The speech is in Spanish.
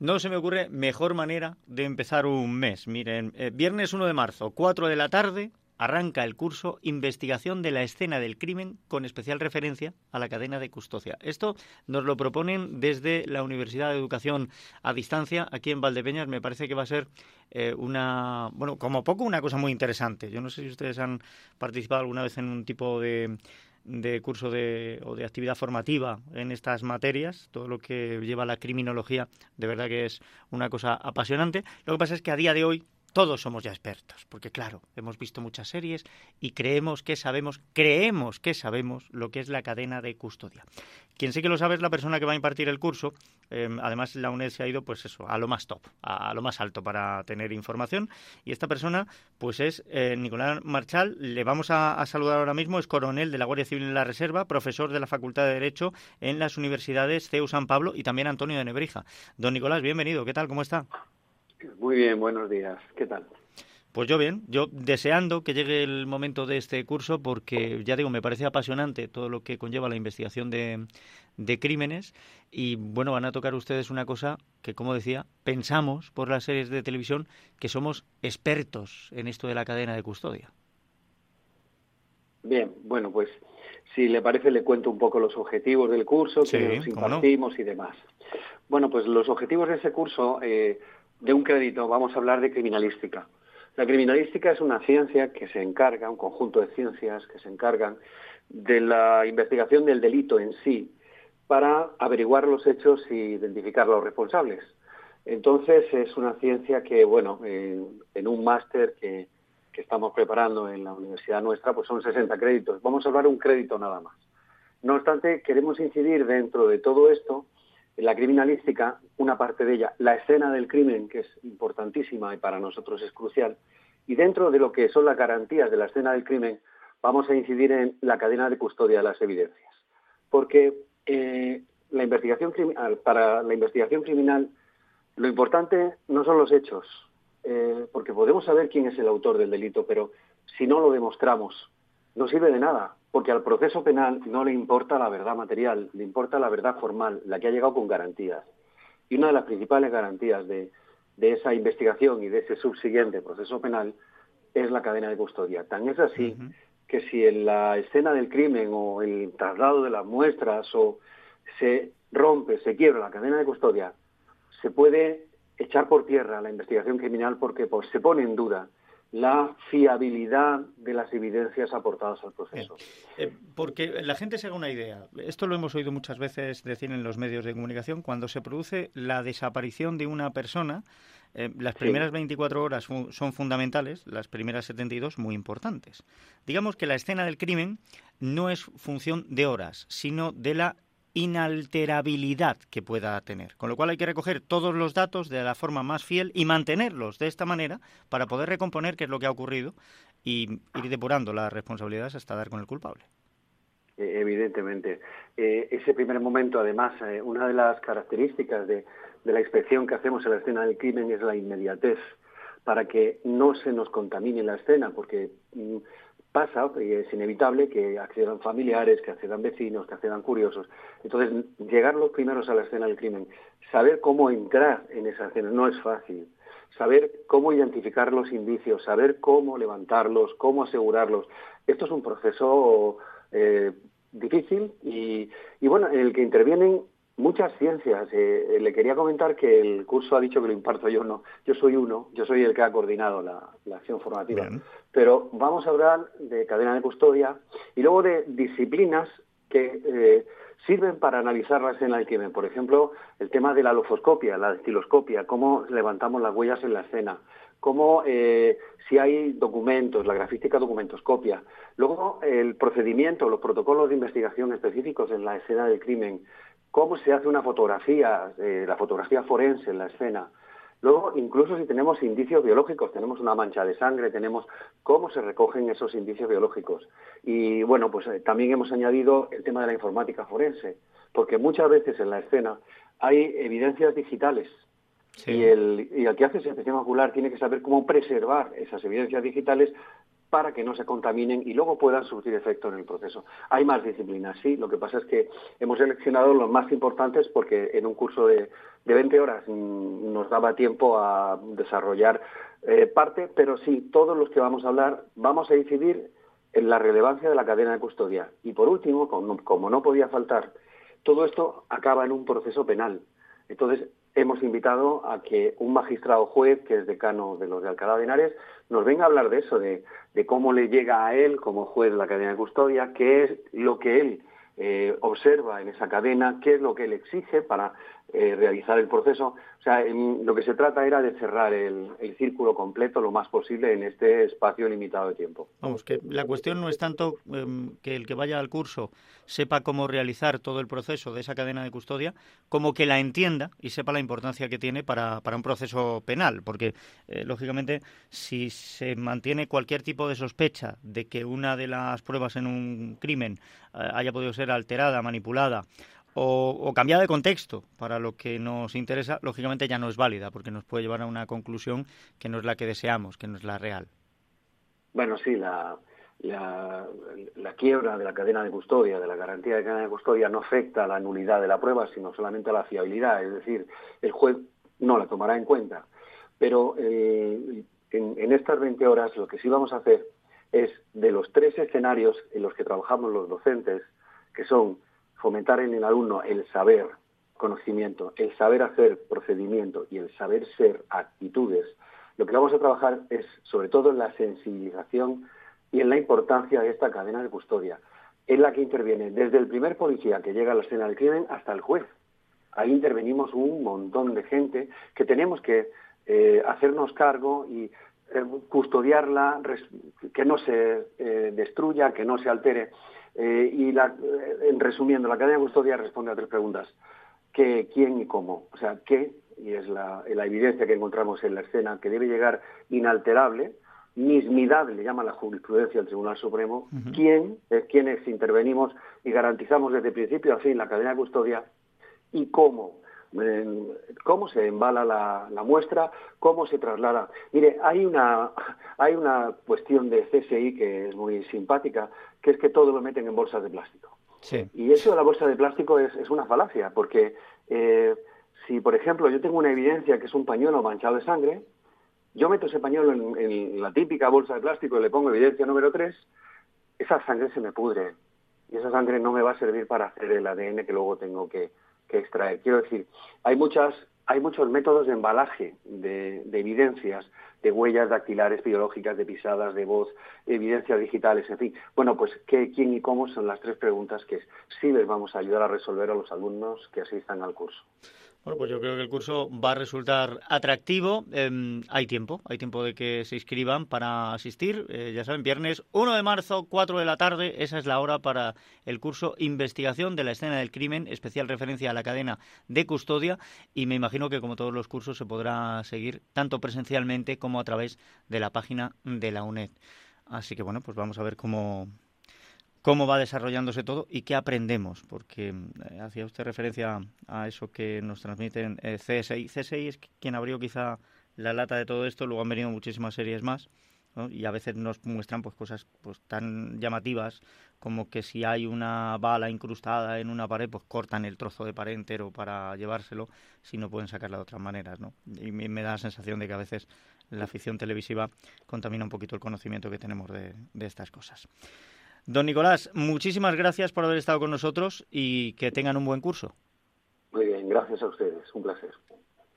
No se me ocurre mejor manera de empezar un mes. Miren, eh, viernes 1 de marzo, 4 de la tarde, arranca el curso Investigación de la escena del crimen con especial referencia a la cadena de custodia. Esto nos lo proponen desde la Universidad de Educación a Distancia aquí en Valdepeñas. Me parece que va a ser eh, una, bueno, como poco una cosa muy interesante. Yo no sé si ustedes han participado alguna vez en un tipo de de curso de, o de actividad formativa en estas materias, todo lo que lleva la criminología, de verdad que es una cosa apasionante. Lo que pasa es que a día de hoy todos somos ya expertos, porque claro, hemos visto muchas series y creemos que sabemos, creemos que sabemos lo que es la cadena de custodia. Quien sí que lo sabe es la persona que va a impartir el curso. Em, además, la UNED se ha ido, pues eso, a lo más top, a, lo más alto para tener información. Y esta persona, pues es eh, Nicolás Marchal. Le vamos a, a, saludar ahora mismo. Es coronel de la Guardia Civil en la Reserva, profesor de la Facultad de Derecho en las universidades CEU San Pablo y también Antonio de Nebrija. Don Nicolás, bienvenido. ¿Qué tal? ¿Cómo está? Muy bien, buenos días. ¿Qué tal? Pues yo bien, yo deseando que llegue el momento de este curso porque, ya digo, me parece apasionante todo lo que conlleva la investigación de, de crímenes y, bueno, van a tocar ustedes una cosa que, como decía, pensamos por las series de televisión que somos expertos en esto de la cadena de custodia. Bien, bueno, pues si le parece le cuento un poco los objetivos del curso, que nos impartimos y demás. Bueno, pues los objetivos de ese curso... Eh, de un crédito vamos a hablar de criminalística. La criminalística es una ciencia que se encarga, un conjunto de ciencias que se encargan de la investigación del delito en sí para averiguar los hechos y identificar los responsables. Entonces es una ciencia que, bueno, en, un máster que, que, estamos preparando en la universidad nuestra, pues son 60 créditos. Vamos a hablar un crédito nada más. No obstante, queremos incidir dentro de todo esto la criminalística, una parte de ella, la escena del crimen, que es importantísima y para nosotros es crucial, y dentro de lo que son las garantías de la escena del crimen, vamos a incidir en la cadena de custodia de las evidencias. Porque eh, la investigación para la investigación criminal, lo importante no son los hechos, eh, porque podemos saber quién es el autor del delito, pero si no lo demostramos, no sirve de nada, porque al proceso penal no le importa la verdad material, le importa la verdad formal, la que ha llegado con garantías. Y una de las principales garantías de, esa investigación y de ese subsiguiente proceso penal es la cadena de custodia. Tan es así que si en la escena del crimen o el traslado de las muestras o se rompe, se quiebra la cadena de custodia, se puede echar por tierra la investigación criminal porque pues, se pone en duda la fiabilidad de las evidencias aportadas al proceso. Eh, porque la gente se haga una idea. Esto lo hemos oído muchas veces decir en los medios de comunicación. Cuando se produce la desaparición de una persona, eh, las primeras 24 horas son fundamentales, las primeras 72 muy importantes. Digamos que la escena del crimen no es función de horas, sino de la inalterabilidad que pueda tener. Con lo cual hay que recoger todos los datos de la forma más fiel y mantenerlos de esta manera para poder recomponer qué es lo que ha ocurrido y ir depurando las responsabilidades hasta dar con el culpable. Eh, evidentemente. Eh, ese primer momento, además, eh, una de las características de, de la inspección que hacemos en la escena del crimen es la inmediatez, para que no se nos contamine la escena, porque mm, pasa y es inevitable que accedan familiares, que accedan vecinos, que accedan curiosos. Entonces, llegar los primeros a la escena del crimen, saber cómo entrar en esa escena no es fácil. Saber cómo identificar los indicios, saber cómo levantarlos, cómo asegurarlos. Esto es un proceso eh, difícil y, y, bueno, en el que intervienen muchas ciencias. Eh, le quería comentar que el curso ha dicho que lo imparto yo, no. Yo soy uno, yo soy el que ha coordinado la, acción formativa. Pero vamos a hablar de cadena de custodia y luego de disciplinas que eh, sirven para analizar la escena del crimen. Por ejemplo, el tema de la lofoscopia, la estiloscopia, cómo levantamos las huellas en la escena, cómo eh, si hay documentos, la grafística documentoscopia. Luego, el procedimiento, los protocolos de investigación específicos en la escena del crimen, cómo se hace una fotografía, eh, la fotografía forense en la escena. Luego, incluso si tenemos indicios biológicos, tenemos una mancha de sangre, tenemos cómo se recogen esos indicios biológicos. Y bueno, pues eh, también hemos añadido el tema de la informática forense, porque muchas veces en la escena hay evidencias digitales. Y, el, y el que hace inspección ocular tiene que saber cómo preservar esas evidencias digitales para que no se contaminen y luego puedan surtir efecto en el proceso. Hay más disciplinas, sí, lo que pasa es que hemos seleccionado los más importantes porque en un curso de, de 20 horas mm, nos daba tiempo a desarrollar eh, parte, pero sí, todos los que vamos a hablar vamos a incidir en la relevancia de la cadena de custodia. Y por último, como, no podía faltar, todo esto acaba en un proceso penal. Entonces, hemos invitado a que un magistrado juez, que es decano de los de Alcalá de Henares, nos venga a hablar de eso, de, de cómo le llega a él como juez la cadena de custodia, qué es lo que él eh, observa en esa cadena, qué es lo que él exige para eh, realizar el proceso. O sea, lo que se trata era de cerrar el, círculo completo lo más posible en este espacio limitado de tiempo. Vamos, que la cuestión no es tanto em, que el que vaya al curso sepa cómo realizar todo el proceso de esa cadena de custodia, como que la entienda y sepa la importancia que tiene para, para un proceso penal, porque eh, lógicamente si se mantiene cualquier tipo de sospecha de que una de las pruebas en un crimen eh, haya podido ser alterada, manipulada o, cambiada de contexto para lo que nos interesa, lógicamente ya no es válida, porque nos puede llevar a una conclusión que no es la que deseamos, que no es la real. Bueno, sí, la, la, quiebra de la cadena de custodia, de la garantía de cadena de custodia, no afecta a la nulidad de la prueba, sino solamente a la fiabilidad. Es decir, el juez no la tomará en cuenta. Pero eh, en, en estas 20 horas lo que sí vamos a hacer es, de los tres escenarios en los que trabajamos los docentes, que son fomentar en el alumno el saber, conocimiento, el saber hacer procedimiento y el saber ser actitudes, lo que vamos a trabajar es sobre todo en la sensibilización y en la importancia de esta cadena de custodia, en la que interviene desde el primer policía que llega a la escena del crimen hasta el juez. Ahí intervenimos un montón de gente que tenemos que eh, hacernos cargo y eh, custodiarla, que no se eh, destruya, que no se altere. Eh, y la, en resumiendo, la cadena de custodia responde a tres preguntas. ¿Qué, quién y cómo? O sea, ¿qué? Y es la, evidencia que encontramos en la escena, que debe llegar inalterable, mismidable, llama la jurisprudencia del Tribunal Supremo, quién, es quienes intervenimos y garantizamos desde principio a fin la cadena de custodia y cómo cómo se embala la, muestra, cómo se traslada. Mire, hay una, hay una cuestión de CSI que es muy simpática, que es que todo lo meten en bolsas de plástico. Y eso de la bolsa de plástico es, es una falacia, porque eh, si, por ejemplo, yo tengo una evidencia que es un pañuelo manchado de sangre, yo meto ese pañuelo en, en la típica bolsa de plástico y le pongo evidencia número 3, esa sangre se me pudre. Y esa sangre no me va a servir para hacer el ADN que luego tengo que, que extraer. Quiero decir, hay muchas hay muchos métodos de embalaje de, evidencias, de huellas dactilares biológicas, de pisadas, de voz, evidencias digitales, en fin. Bueno, pues qué, quién y cómo son las tres preguntas que sí les vamos a ayudar a resolver a los alumnos que asistan al curso. Bueno, pues yo creo que el curso va a resultar atractivo. Em, hay tiempo, hay tiempo de que se inscriban para asistir. Eh, ya saben, viernes 1 de marzo, 4 de la tarde, esa es la hora para el curso Investigación de la escena del crimen, especial referencia a la cadena de custodia. Y me imagino que como todos los cursos se podrá seguir tanto presencialmente como a través de la página de la UNED. Así que bueno, pues vamos a ver cómo, cómo va desarrollándose todo y qué aprendemos, porque eh, hacía usted referencia a eso que nos transmiten eh, CSI. CSI es quien abrió quizá la lata de todo esto, luego han venido muchísimas series más. Y a veces nos muestran pues cosas pues tan llamativas como que si hay una bala incrustada en una pared pues cortan el trozo de pared entero para llevárselo si no pueden sacarla de otras maneras ¿no? y me da la sensación de que a veces la ficción televisiva contamina un poquito el conocimiento que tenemos de, de estas cosas Don Nicolás, muchísimas gracias por haber estado con nosotros y que tengan un buen curso. Muy bien, gracias a ustedes, un placer.